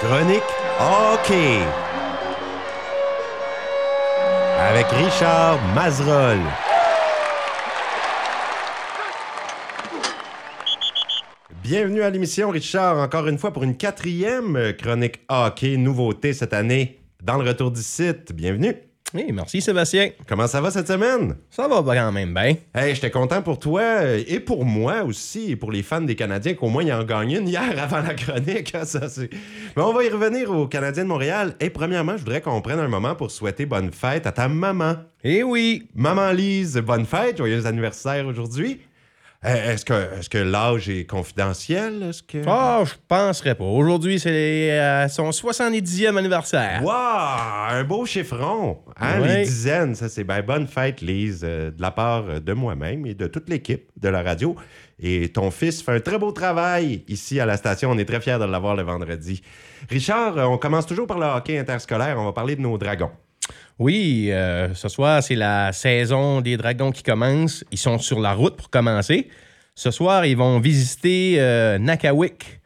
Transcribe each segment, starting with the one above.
Chronique hockey. Avec Richard Mazerolle. Bienvenue à l'émission, Richard, encore une fois pour une quatrième chronique hockey, nouveauté cette année dans le retour du site. Bienvenue. Oui, merci Sébastien. Comment ça va cette semaine? Ça va quand même bien. Hey, j'étais content pour toi euh, et pour moi aussi, et pour les fans des Canadiens, qu'au moins ils en gagnent une hier avant la chronique. hein, ça, Mais on va y revenir aux Canadiens de Montréal. Et premièrement, je voudrais qu'on prenne un moment pour souhaiter bonne fête à ta maman. Eh oui, Maman Lise, bonne fête, joyeux anniversaire aujourd'hui. Euh, Est-ce que, est que l'âge est confidentiel? Est-ce que... ah, je penserais pas. Aujourd'hui, c'est euh, son 70e anniversaire. Wow! Un beau chiffron! Hein, Ouais. Les dizaines, ça c'est bien bonne fête, Lise, euh, de la part de moi-même et de toute l'équipe de la radio. Et ton fils fait un très beau travail ici à la station. On est très fiers de l'avoir le vendredi. Richard, euh, on commence toujours par le hockey interscolaire. On va parler de nos dragons. Oui, euh, ce soir, c'est la saison des Dragons qui commence. Ils sont sur la route pour commencer. Ce soir, ils vont visiter euh, Nakawik.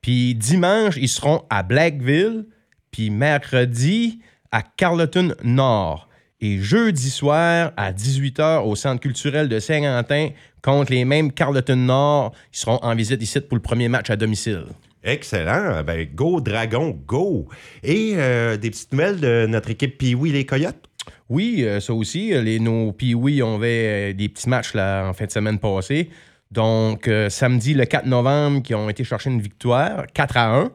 Puis dimanche, ils seront à Blackville. Puis mercredi, à Carleton Nord. Et jeudi soir, à 18h, au Centre culturel de Saint-Quentin, contre les mêmes Carleton Nord, ils seront en visite ici pour le premier match à domicile. Excellent. Ben, go, dragon, go! Et euh, des petites nouvelles de notre équipe Pee-Wee, les Coyotes? Oui, euh, ça aussi. euh, Les, nos Pee-Wee ont fait des petits matchs là, en fin de semaine passée. Donc, euh, samedi, le 4 novembre, qui ont été chercher une victoire, 4 à 1.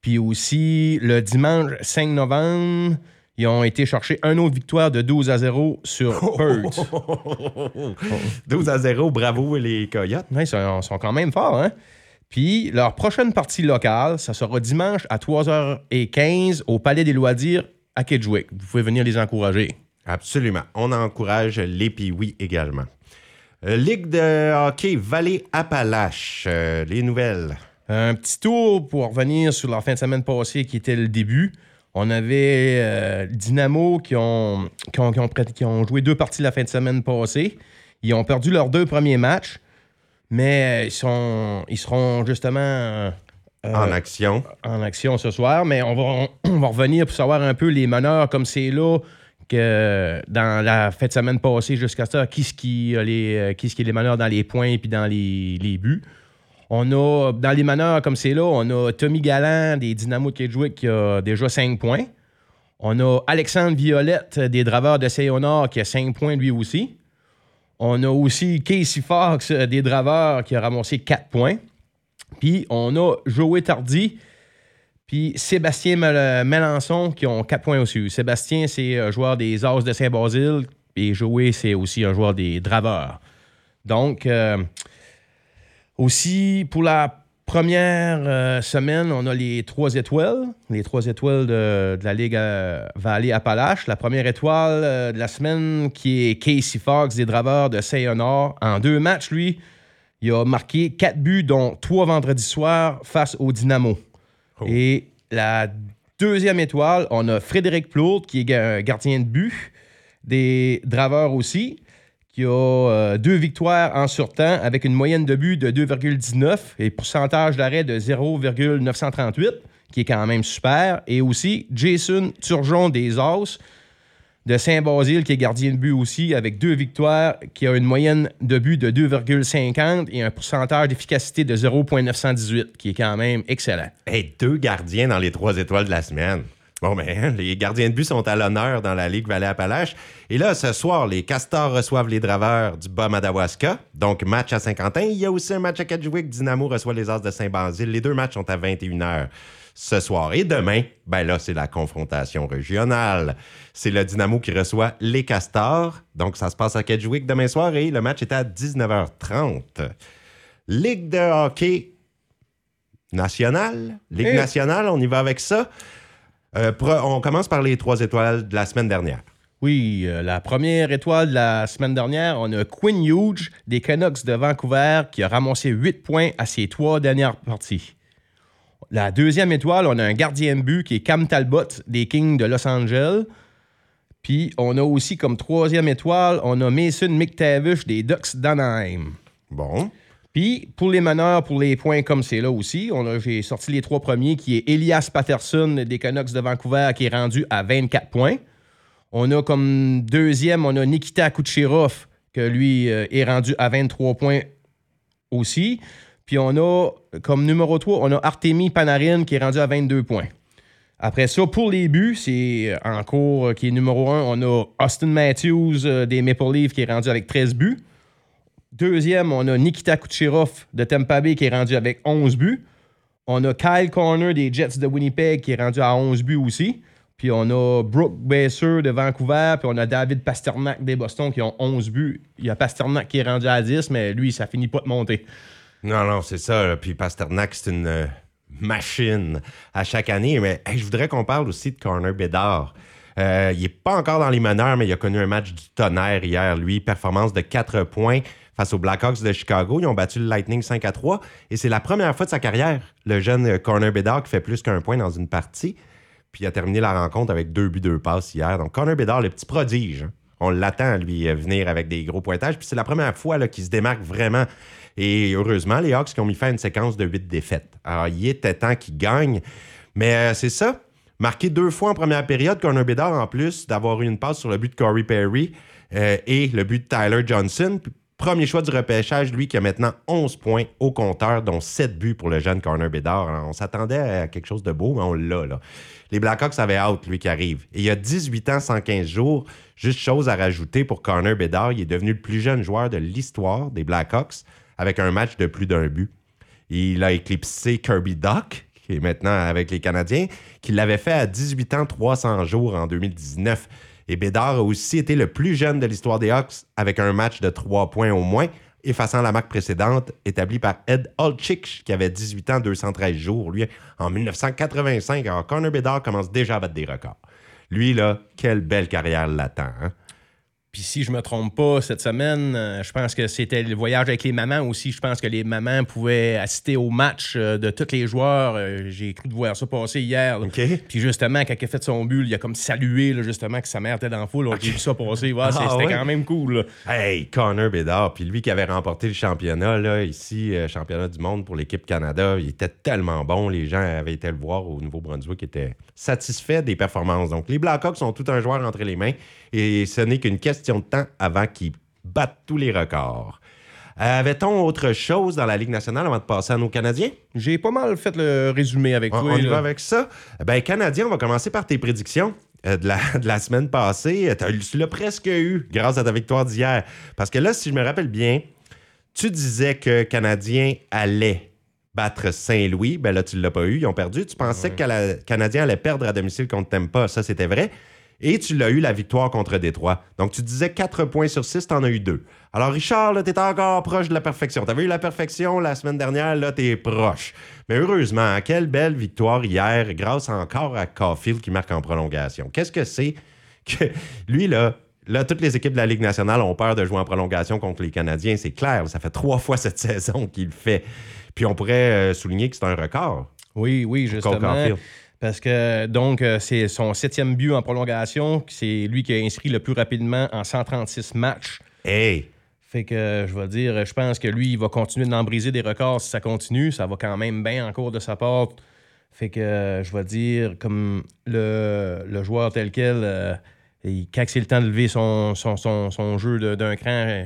Puis aussi, le dimanche 5 novembre, ils ont été chercher une autre victoire de 12 à 0 sur Perth. 12 à 0, bravo les Coyotes. Ouais, ils sont, sont quand même forts, hein? Puis leur prochaine partie locale, ça sera dimanche à 3h15 au Palais des Loisirs à Kedgewick. Vous pouvez venir les encourager. Absolument. On encourage les Pee-Wee également. Euh, Ligue de hockey Vallée-Appalaches, euh, les nouvelles. Un petit tour pour revenir sur la fin de semaine passée qui était le début. On avait euh, Dynamo qui ont, qui, ont, qui ont prêt- qui ont joué deux parties la fin de semaine passée. Ils ont perdu leurs deux premiers matchs, mais euh, ils, sont, ils seront justement euh, en action. en action ce soir. Mais on va, on va revenir pour savoir un peu les meneurs comme c'est là que dans la fin de semaine passée jusqu'à ça, qui ce qui, a les, euh, qui ce qui est les meneurs dans les points et dans les, les buts. On a, dans les meneurs comme c'est là, on a Tommy Galland des Dynamo de Kedgewick qui a déjà 5 points. On a Alexandre Violette des Draveurs de Sayonard qui a 5 points lui aussi. On a aussi Casey Fox euh, des Draveurs qui a ramassé 4 points. Puis on a Joey Tardy puis Sébastien Mel- Melançon qui ont 4 points aussi. Sébastien, c'est un joueur des As de Saint-Basile. Et Joey, c'est aussi un joueur des Draveurs. Donc, euh, aussi, pour la première euh, semaine, on a les trois étoiles, les trois étoiles de, de la Ligue euh, Vallée-Appalaches. La première étoile euh, de la semaine qui est Casey Fox des Draveurs de Saint-Honor. En deux matchs, lui, il a marqué quatre buts, dont trois vendredis soirs face au Dynamo. Oh. Et la deuxième étoile, on a Frédéric Plourde, qui est ga- gardien de but, des Draveurs aussi, qui a euh, deux victoires en surtemps avec une moyenne de but de 2,19 et pourcentage d'arrêt de 0,938, qui est quand même super. Et aussi Jason Turgeon des As de Saint-Basile, qui est gardien de but aussi, avec deux victoires, qui a une moyenne de but de 2,50 et un pourcentage d'efficacité de 0,918, qui est quand même excellent. Hey, deux gardiens dans les trois étoiles de la semaine. Bon, ben, hein, les gardiens de but sont à l'honneur dans la Ligue Vallée-Appalaches. Et là, ce soir, les Castors reçoivent les Draveurs du Bas-Madawaska. Donc, match à Saint-Quentin. Il y a aussi un match à Kedgewick. Dynamo reçoit les As de Saint-Basile. Les deux matchs sont à 21h ce soir. Et demain, ben là, c'est la confrontation régionale. C'est le Dynamo qui reçoit les Castors. Donc, ça se passe à Kedgewick demain soir et le match est à 19h30. Ligue de hockey nationale. Ligue nationale, on y va avec ça. Euh, on commence par les trois étoiles de la semaine dernière. Oui, euh, la première étoile de la semaine dernière, on a Quinn Hughes des Canucks de Vancouver qui a ramassé 8 points à ses trois dernières parties. La deuxième étoile, on a un gardien de but qui est Cam Talbot des Kings de Los Angeles. Puis on a aussi comme troisième étoile, on a Mason McTavish des Ducks d'Anaheim. Bon. Puis, pour les meneurs, pour les points comme c'est là aussi, j'ai sorti les trois premiers, qui est Elias Patterson des Canucks de Vancouver, qui est rendu à 24 points. On a comme deuxième, on a Nikita Kucherov, que lui euh, est rendu à 23 points aussi. Puis on a comme numéro 3, on a Artemi Panarin qui est rendu à 22 points. Après ça, pour les buts, c'est en cours euh, qui est numéro 1, on a Austin Matthews euh, des Maple Leafs qui est rendu avec 13 buts. Deuxième, on a Nikita Kucherov de Tampa Bay qui est rendu avec 11 buts. On a Kyle Corner des Jets de Winnipeg qui est rendu à 11 buts aussi. Puis on a Brooke Besser de Vancouver, puis on a David Pasternak des Boston qui ont 11 buts. Il y a Pasternak qui est rendu à 10, mais lui, ça finit pas de monter. Non, non, c'est ça. Puis Pasternak, c'est une euh, machine à chaque année. Mais je voudrais qu'on parle aussi de Corner Bédard. Euh, il n'est pas encore dans les meneurs, mais il a connu un match du tonnerre hier, lui. Performance de 4 points face aux Blackhawks de Chicago. Ils ont battu le Lightning 5 à 3. Et c'est la première fois de sa carrière, le jeune euh, Corner Bédard qui fait plus qu'un point dans une partie. Puis il a terminé la rencontre avec deux buts, deux passes hier. Donc Corner Bédard, le petit prodige. hein. On l'attend, lui, euh, venir avec des gros pointages. Puis c'est la première fois qu'il se démarque vraiment. Et heureusement, les Hawks qui ont mis fin à une séquence de huit défaites. Alors, il était temps qu'ils gagnent. Mais euh, c'est ça. Marqué deux fois en première période, Corner Bédard, en plus d'avoir eu une passe sur le but de Corey Perry et le but de Tyler Johnson. Premier choix du repêchage, lui qui a maintenant 11 points au compteur, dont 7 buts pour le jeune Corner Bédard. Alors, on s'attendait à quelque chose de beau, mais on l'a. Là. Les Blackhawks avaient hâte, lui, qui arrive. Et il y a 18 ans, 115 jours, juste chose à rajouter pour Corner Bédard, il est devenu le plus jeune joueur de l'histoire des Blackhawks avec un match de plus d'un but. Il a éclipsé Kirby Dock, qui est maintenant avec les Canadiens, qui l'avait fait à 18 ans, 300 jours en 2019. Et Bédard a aussi été le plus jeune de l'histoire des Hawks avec un match de 3 points au moins, effaçant la marque précédente établie par Ed Olchich, qui avait 18 ans, 213 jours, lui, en 1985. Alors, Connor Bédard commence déjà à battre des records. Lui, là, quelle belle carrière l'attend. hein? Puis si je me trompe pas, cette semaine, euh, je pense que c'était le voyage avec les mamans aussi. Je pense que les mamans pouvaient assister au match euh, de tous les joueurs. Euh, J'ai cru de voir ça passer hier. Puis justement, quand il a fait son but, il a comme salué là, justement que sa mère était dans la foule. J'ai vu ça passer. Ouais, Ah, C'était ouais? quand même cool. là. Hey, Connor Bédard, puis lui qui avait remporté le championnat, là, ici, euh, championnat du monde pour l'équipe Canada, il était tellement bon. Les gens avaient été le voir au Nouveau-Brunswick, qui étaient satisfaits des performances. Donc, les Blackhawks ont tout un joueur entre les mains et ce n'est qu'une question de temps avant qu'ils battent tous les records. Avait-on autre chose dans la Ligue nationale avant de passer à nos Canadiens? J'ai pas mal fait le résumé avec On, toi. on y va avec ça. Ben, Canadien, on va commencer par tes prédictions. euh, De la, de la semaine passée, tu l'as presque eu grâce à ta victoire d'hier. Parce que là, si je me rappelle bien, tu disais que Canadien allait battre Saint-Louis. Ben là, tu ne l'as pas eu. Ils ont perdu. Tu pensais que le Canadien allait perdre à domicile contre Tempa. Ça, c'était vrai. Et tu l'as eu la victoire contre Détroit. Donc, tu disais 4 points sur 6, tu en as eu 2. Alors, Richard, là, t'es encore proche de la perfection. Tu avais eu la perfection la semaine dernière, là, t'es proche. Mais heureusement, quelle belle victoire hier, grâce encore à Caulfield qui marque en prolongation. Qu'est-ce que c'est que lui, là, là, toutes les équipes de la Ligue nationale ont peur de jouer en prolongation contre les Canadiens. C'est clair, ça fait trois fois cette saison qu'il le fait. Puis on pourrait euh, souligner que c'est un record. Oui, oui, justement. Parce que, donc, euh, c'est son septième but en prolongation. C'est lui qui a inscrit le plus rapidement en 136 matchs. Hey! Fait que, je vais dire, je pense que lui, il va continuer d'en briser des records si ça continue. Ça va quand même bien en cours de sa part. Fait que, euh, je vais dire, comme le, le joueur tel quel, euh, quand c'est le temps de lever son, son, son, jeu d'un cran,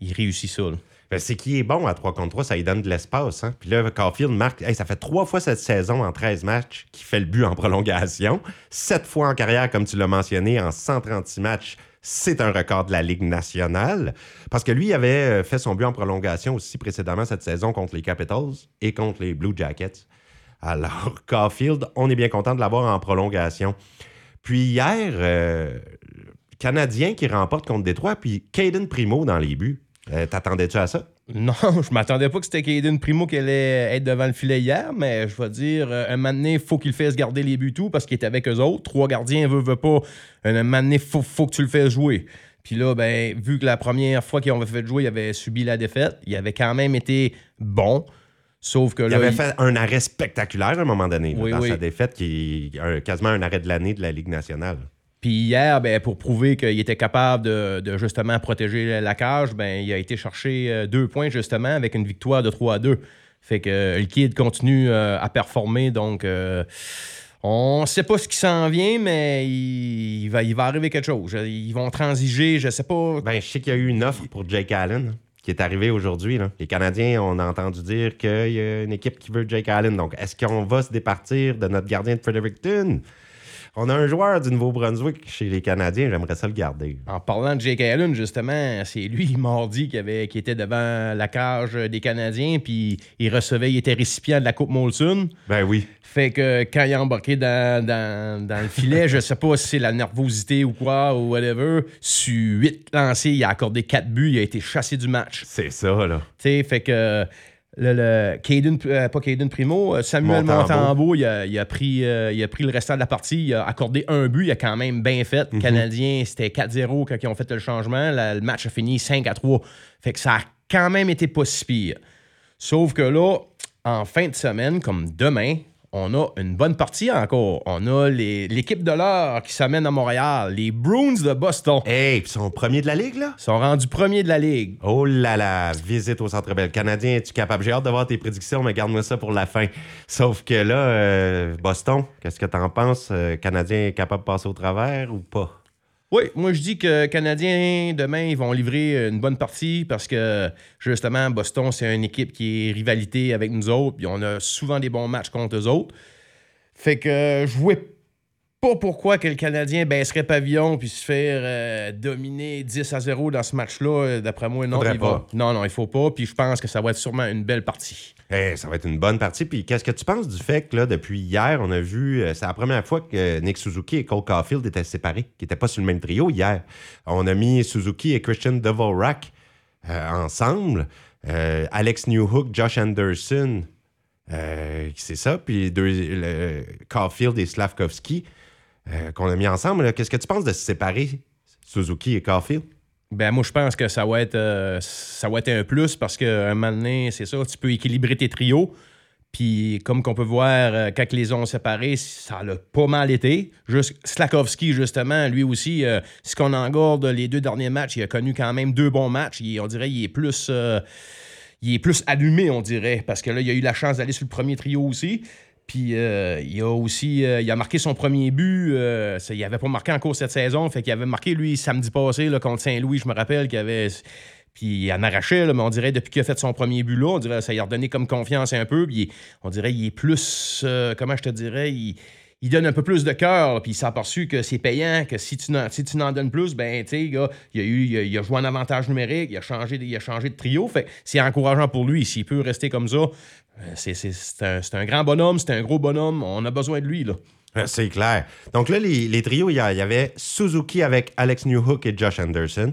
il réussit ça. Ben, c'est qu'il est bon à 3 contre 3, ça lui donne de l'espace. Hein? Puis là, Caulfield marque, ça fait trois fois cette saison en 13 matchs qu'il fait le but en prolongation. Sept fois en carrière, comme tu l'as mentionné, en 136 matchs. C'est un record de la Ligue nationale. Parce que lui, il avait euh, fait son but en prolongation aussi précédemment cette saison contre les Capitals et contre les Blue Jackets. Alors, Caulfield, on est bien content de l'avoir en prolongation. Puis hier, euh, Canadien qui remporte contre Détroit, puis Caden Primo dans les buts. Euh, T'attendais-tu à ça? Non, je m'attendais pas que c'était Caden Primo qui allait être devant le filet hier, mais je vais dire, euh, un moment donné, il faut qu'il fasse garder les buts tout parce qu'il est avec eux autres. Trois gardiens, veut, veut pas. Un moment donné, faut, faut que tu le fasses jouer. Puis là, ben, vu que la première fois qu'ils ont fait jouer, il avait subi la défaite, il avait quand même été bon. Sauf que Il là. avait il- fait un arrêt spectaculaire à un moment donné, là, Oui, dans oui. sa défaite, qui est quasiment un arrêt de l'année de la Ligue nationale. Puis hier, ben, pour prouver qu'il était capable de, justement protéger la cage, ben, il a été chercher euh, deux points justement avec une victoire de 3 à 2. Fait que le kid continue à performer, donc on ne sait pas ce qui s'en vient, mais il, va, arriver quelque chose. Ils vont transiger, je sais pas. Ben, je sais qu'il y a eu une offre pour Jake Allen qui est arrivée aujourd'hui. Les Canadiens, on a entendu dire qu'il y a une équipe qui veut Jake Allen. Donc, est-ce qu'on va se départir de notre gardien de Fredericton? On a un joueur du Nouveau-Brunswick chez les Canadiens, j'aimerais ça le garder. En parlant de Jake Allen, justement, c'est lui mardi qui, avait, qui était devant la cage des Canadiens, puis il recevait, il était récipient de la Coupe Molson. Ben oui. Fait que quand il a embarqué dans, le filet, je sais pas si c'est la nervosité ou quoi, ou whatever, sur huit lancés, il a accordé quatre buts, il a été chassé du match. C'est ça, là. Tu sais, fait que le, le euh, pas Caden Primo, euh, Samuel Montembeau, il, a, pris, euh, il a pris le restant de la partie, il a accordé un but, il a quand même bien fait. Mhm. Canadien, c'était 4-0 quand ils ont fait le changement. le match a fini 5 3. Fait que ça a quand même été pas si pire. Sauf que là, en fin de semaine, comme demain, on a une bonne partie encore. On a l'équipe de l'heure qui s'amène à Montréal, les Bruins de Boston. Hey, ils sont premiers de la Ligue, là? Ils sont rendus premiers de la Ligue. Oh là là, visite au Centre Bell. Canadien, es-tu capable? J'ai hâte de voir tes prédictions, mais garde-moi ça pour la fin. Sauf que là, euh, Boston, qu'est-ce que t'en penses? Euh, Canadien est capable de passer au travers ou pas? Oui, moi je dis que Canadiens, demain, ils vont livrer une bonne partie parce que justement, Boston, c'est une équipe qui est rivalité avec nous autres, puis on a souvent des bons matchs contre eux autres. Fait que je vois pas pourquoi que le Canadien baisserait pavillon puis se faire euh, dominer 10 à 0 dans ce match-là. D'après moi, non. Il va... Non, non, il faut pas. Puis je pense que ça va être sûrement une belle partie. Eh, ça va être une bonne partie. Puis qu'est-ce que tu penses du fait que là, depuis hier, on a vu, euh, c'est la première fois que Nick Suzuki et Cole Caulfield étaient séparés, qui n'étaient pas sur le même trio hier. On a mis Suzuki et Christian Devorak euh, ensemble. Alex Newhook, Josh Anderson, c'est ça. Puis deux, Caulfield et Slavkovski. Euh, qu'on a mis ensemble. Qu'est-ce que tu penses de se séparer, Suzuki et Caulfield? Ben moi, je pense que ça va être, euh, un plus parce qu'un moment c'est ça, tu peux équilibrer tes trios. Puis, comme qu'on peut voir, euh, quand les ont séparés, ça a pas mal été. Juste, Slakowski, justement, lui aussi, si on engorde les deux derniers matchs, il a connu quand même deux bons matchs. on dirait qu'il est plus. il est plus allumé, on dirait, parce que là, il a eu la chance d'aller sur le premier trio aussi. Puis euh, il a aussi euh, il a marqué son premier but. Euh, il n'avait pas marqué encore cette saison. Fait qu'il avait marqué, lui, samedi passé là, contre Saint-Louis, je me rappelle, qu'il avait. Puis il en arrachait, mais on dirait depuis qu'il a fait son premier but là, on dirait ça lui a redonné comme confiance un peu. Puis on dirait il est plus. comment je te dirais donne un peu plus de cœur, puis il s'est aperçu que c'est payant, que si tu n'en, donnes plus, ben, tu sais, il a, il joué en avantage numérique, il a changé, il a changé de trio. Fait c'est encourageant pour lui. S'il peut rester comme ça, euh, c'est un, grand bonhomme, c'est un gros bonhomme. On a besoin de lui, là. Euh, c'est clair. Donc là, les, trios, il y, avait Suzuki avec Alex Newhook et Josh Anderson.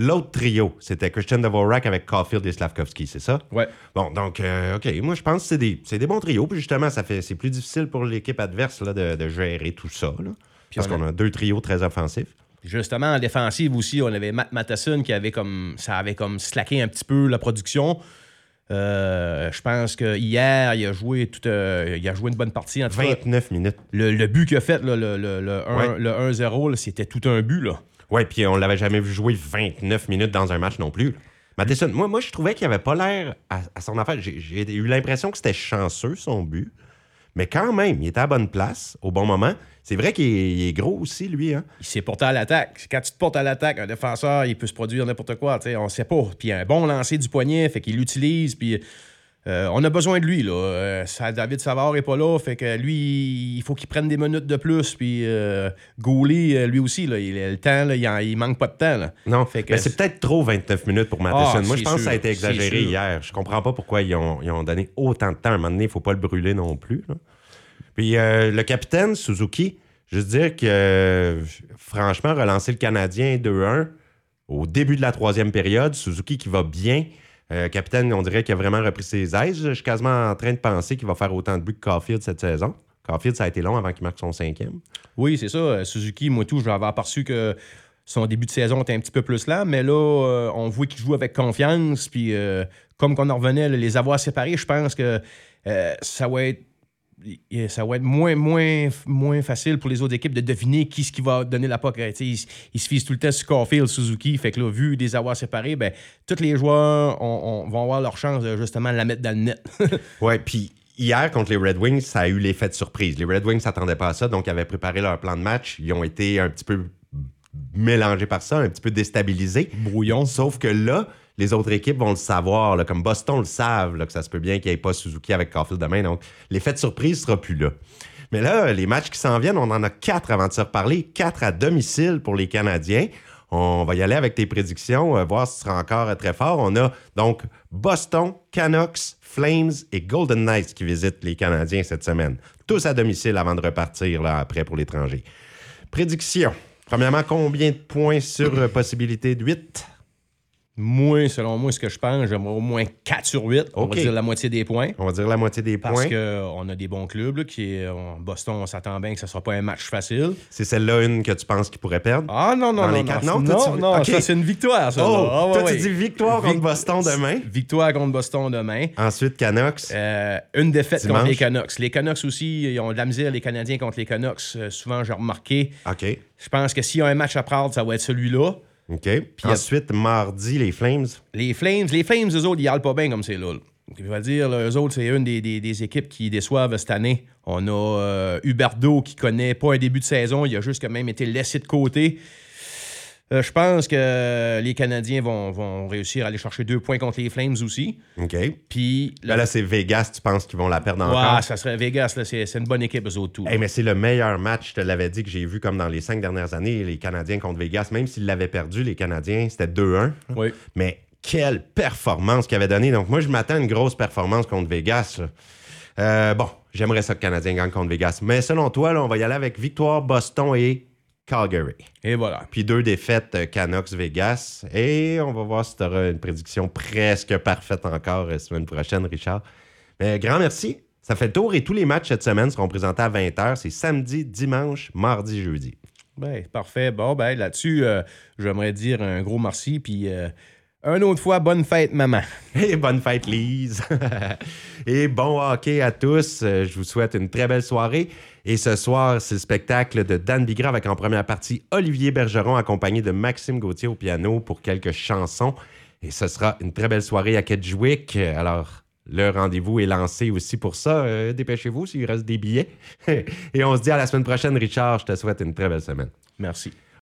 L'autre trio, c'était Christian Dvorak avec Caulfield et Slavkovski, c'est ça? Ouais. Bon, donc, euh, OK, moi, je pense que c'est des, des, bons trios. Puis justement, ça fait, c'est plus difficile pour l'équipe adverse là, de, gérer tout ça. parce qu'on a... deux trios très offensifs. Justement, en défensive aussi, on avait Matt Matheson qui avait comme. Ça avait comme slacké un petit peu la production. Euh, je pense que hier, il a joué tout, euh, il a joué une bonne partie. En 29 minutes. Le, but qu'il a fait, le, le 1-0, c'était tout un but. Là. Ouais, puis on l'avait jamais vu jouer 29 minutes dans un match non plus. Matheson, moi, moi, je trouvais qu'il avait pas l'air à, son affaire. J'ai eu l'impression que c'était chanceux, son but. Mais quand même, il était à bonne place, au bon moment. C'est vrai qu'il est, gros aussi, lui. Hein? Il s'est porté à l'attaque. Quand tu te portes à l'attaque, un défenseur, il peut se produire n'importe quoi. On ne sait pas. Puis un bon lancer du poignet, fait qu'il l'utilise. Puis euh, on a besoin de lui. Là. Euh, David Savard n'est pas là. Fait que lui, il faut qu'il prenne des minutes de plus. Puis euh, euh lui aussi, là, il a le temps. Là, il, manque pas de temps. Non, fait que... c'est peut-être trop 29 minutes pour Matheson. Ah, Moi, je pense que ça a été exagéré hier. Je comprends pas pourquoi ils ont, ils ont, donné autant de temps. À un moment donné, il faut pas le brûler non plus. Puis le capitaine, Suzuki, je veux dire que, franchement, relancer le Canadien 2-1 au début de la troisième période, Suzuki qui va bien. Euh, capitaine, on dirait qu'il a vraiment repris ses aises. Je suis quasiment en train de penser qu'il va faire autant de buts que Caulfield cette saison. Caulfield, ça a été long avant qu'il marque son cinquième. Oui, c'est ça. Euh, Suzuki, moi tout, j'avais aperçu que son début de saison était un petit peu plus là, mais là, euh, on voit qu'il joue avec confiance. Puis, comme qu'on en revenait, les avoir séparés, je pense que ça va être ça va être moins, moins, moins facile pour les autres équipes de deviner qui ce qui va donner la POC. Ils, ils, se fisent tout le temps sur Caulfield, Suzuki. Fait que là, vu des avoir séparés, ben, tous les joueurs vont avoir leur chance de justement la mettre dans le net. ouais, puis hier, contre les Red Wings, ça a eu l'effet de surprise. Les Red Wings ne s'attendaient pas à ça, donc ils avaient préparé leur plan de match. Ils ont été un petit peu mélangés par ça, un petit peu déstabilisés. Brouillon. Sauf que là, les autres équipes vont le savoir, comme Boston le savent, que ça se peut bien qu'il n'y ait pas Suzuki avec Caulfield demain. Donc, l'effet de surprise sera plus là. Mais là, les matchs qui s'en viennent, on en a quatre avant de se reparler, quatre à domicile pour les Canadiens. On va y aller avec tes prédictions, euh, voir si ce sera encore très fort. On a donc Boston, Canucks, Flames et Golden Knights qui visitent les Canadiens cette semaine. Tous à domicile avant de repartir là, après pour l'étranger. Prédiction. Premièrement, combien de points sur euh, possibilité de 8? Moi, selon moi, ce que je pense, j'aimerais au moins 4 sur 8. On va dire la moitié des points. On va dire la moitié des points. Parce qu'on a des bons clubs. qui Boston, on s'attend bien que ce ne sera pas un match facile. C'est celle-là une que tu penses qu'il pourrait perdre? Ah non, non, Dans non. Les quatre? Non, non, non, ça, c'est une victoire, ça. Oh, ah, toi, tu dis victoire contre Boston demain. Victoire contre Boston demain. Ensuite, Canucks. Euh, une défaite contre les Canucks. Les Canucks aussi, ils ont de la misère, les Canadiens contre les Canucks. Euh, souvent, j'ai remarqué. OK. Je pense que s'il y a un match à prendre, ça va être celui-là. OK? Puis ensuite, mardi, les Flames. Les Flames, les Flames, eux autres, ils n'allent pas bien comme c'est là. Je vais dire, eux autres, c'est une des, équipes qui déçoivent cette année. On a euh, Huberdo qui connaît pas un début de saison. Il a juste quand même été laissé de côté. Euh, je pense que les Canadiens vont, réussir à aller chercher deux points contre les Flames aussi. OK. Puis. Là, là c'est Vegas, tu penses qu'ils vont la perdre encore? Ouais, ça serait Vegas, c'est une bonne équipe, eux autres. mais c'est le meilleur match, je te l'avais dit, que j'ai vu comme dans les cinq dernières années, les Canadiens contre Vegas. Même s'ils l'avaient perdu, les Canadiens, c'était 2-1. Oui. Mais quelle performance qu'ils avaient donnée. Donc, moi, je m'attends à une grosse performance contre Vegas. Euh, bon, j'aimerais ça que le Canadien gagne contre Vegas. Mais selon toi, là, on va y aller avec victoire Boston et Calgary. Et voilà. Puis deux défaites euh, Canucks-Vegas. Et on va voir si tu auras une prédiction presque parfaite encore la euh, semaine prochaine, Richard. Mais grand merci. Ça fait le tour et tous les matchs cette semaine seront présentés à 20h. C'est samedi, dimanche, mardi, jeudi. Ben, parfait. Bon, ben là-dessus, euh, j'aimerais dire un gros merci. Puis une autre fois, bonne fête, maman. Et bonne fête, Lise. et bon hockey à tous. Je vous souhaite une très belle soirée. Et ce soir, c'est le spectacle de Dan Bigra avec en première partie Olivier Bergeron accompagné de Maxime Gauthier au piano pour quelques chansons. Et ce sera une très belle soirée à Kedgewick. Alors, le rendez-vous est lancé aussi pour ça. Euh, dépêchez-vous s'il reste des billets. Et on se dit à la semaine prochaine, Richard. Je te souhaite une très belle semaine. Merci.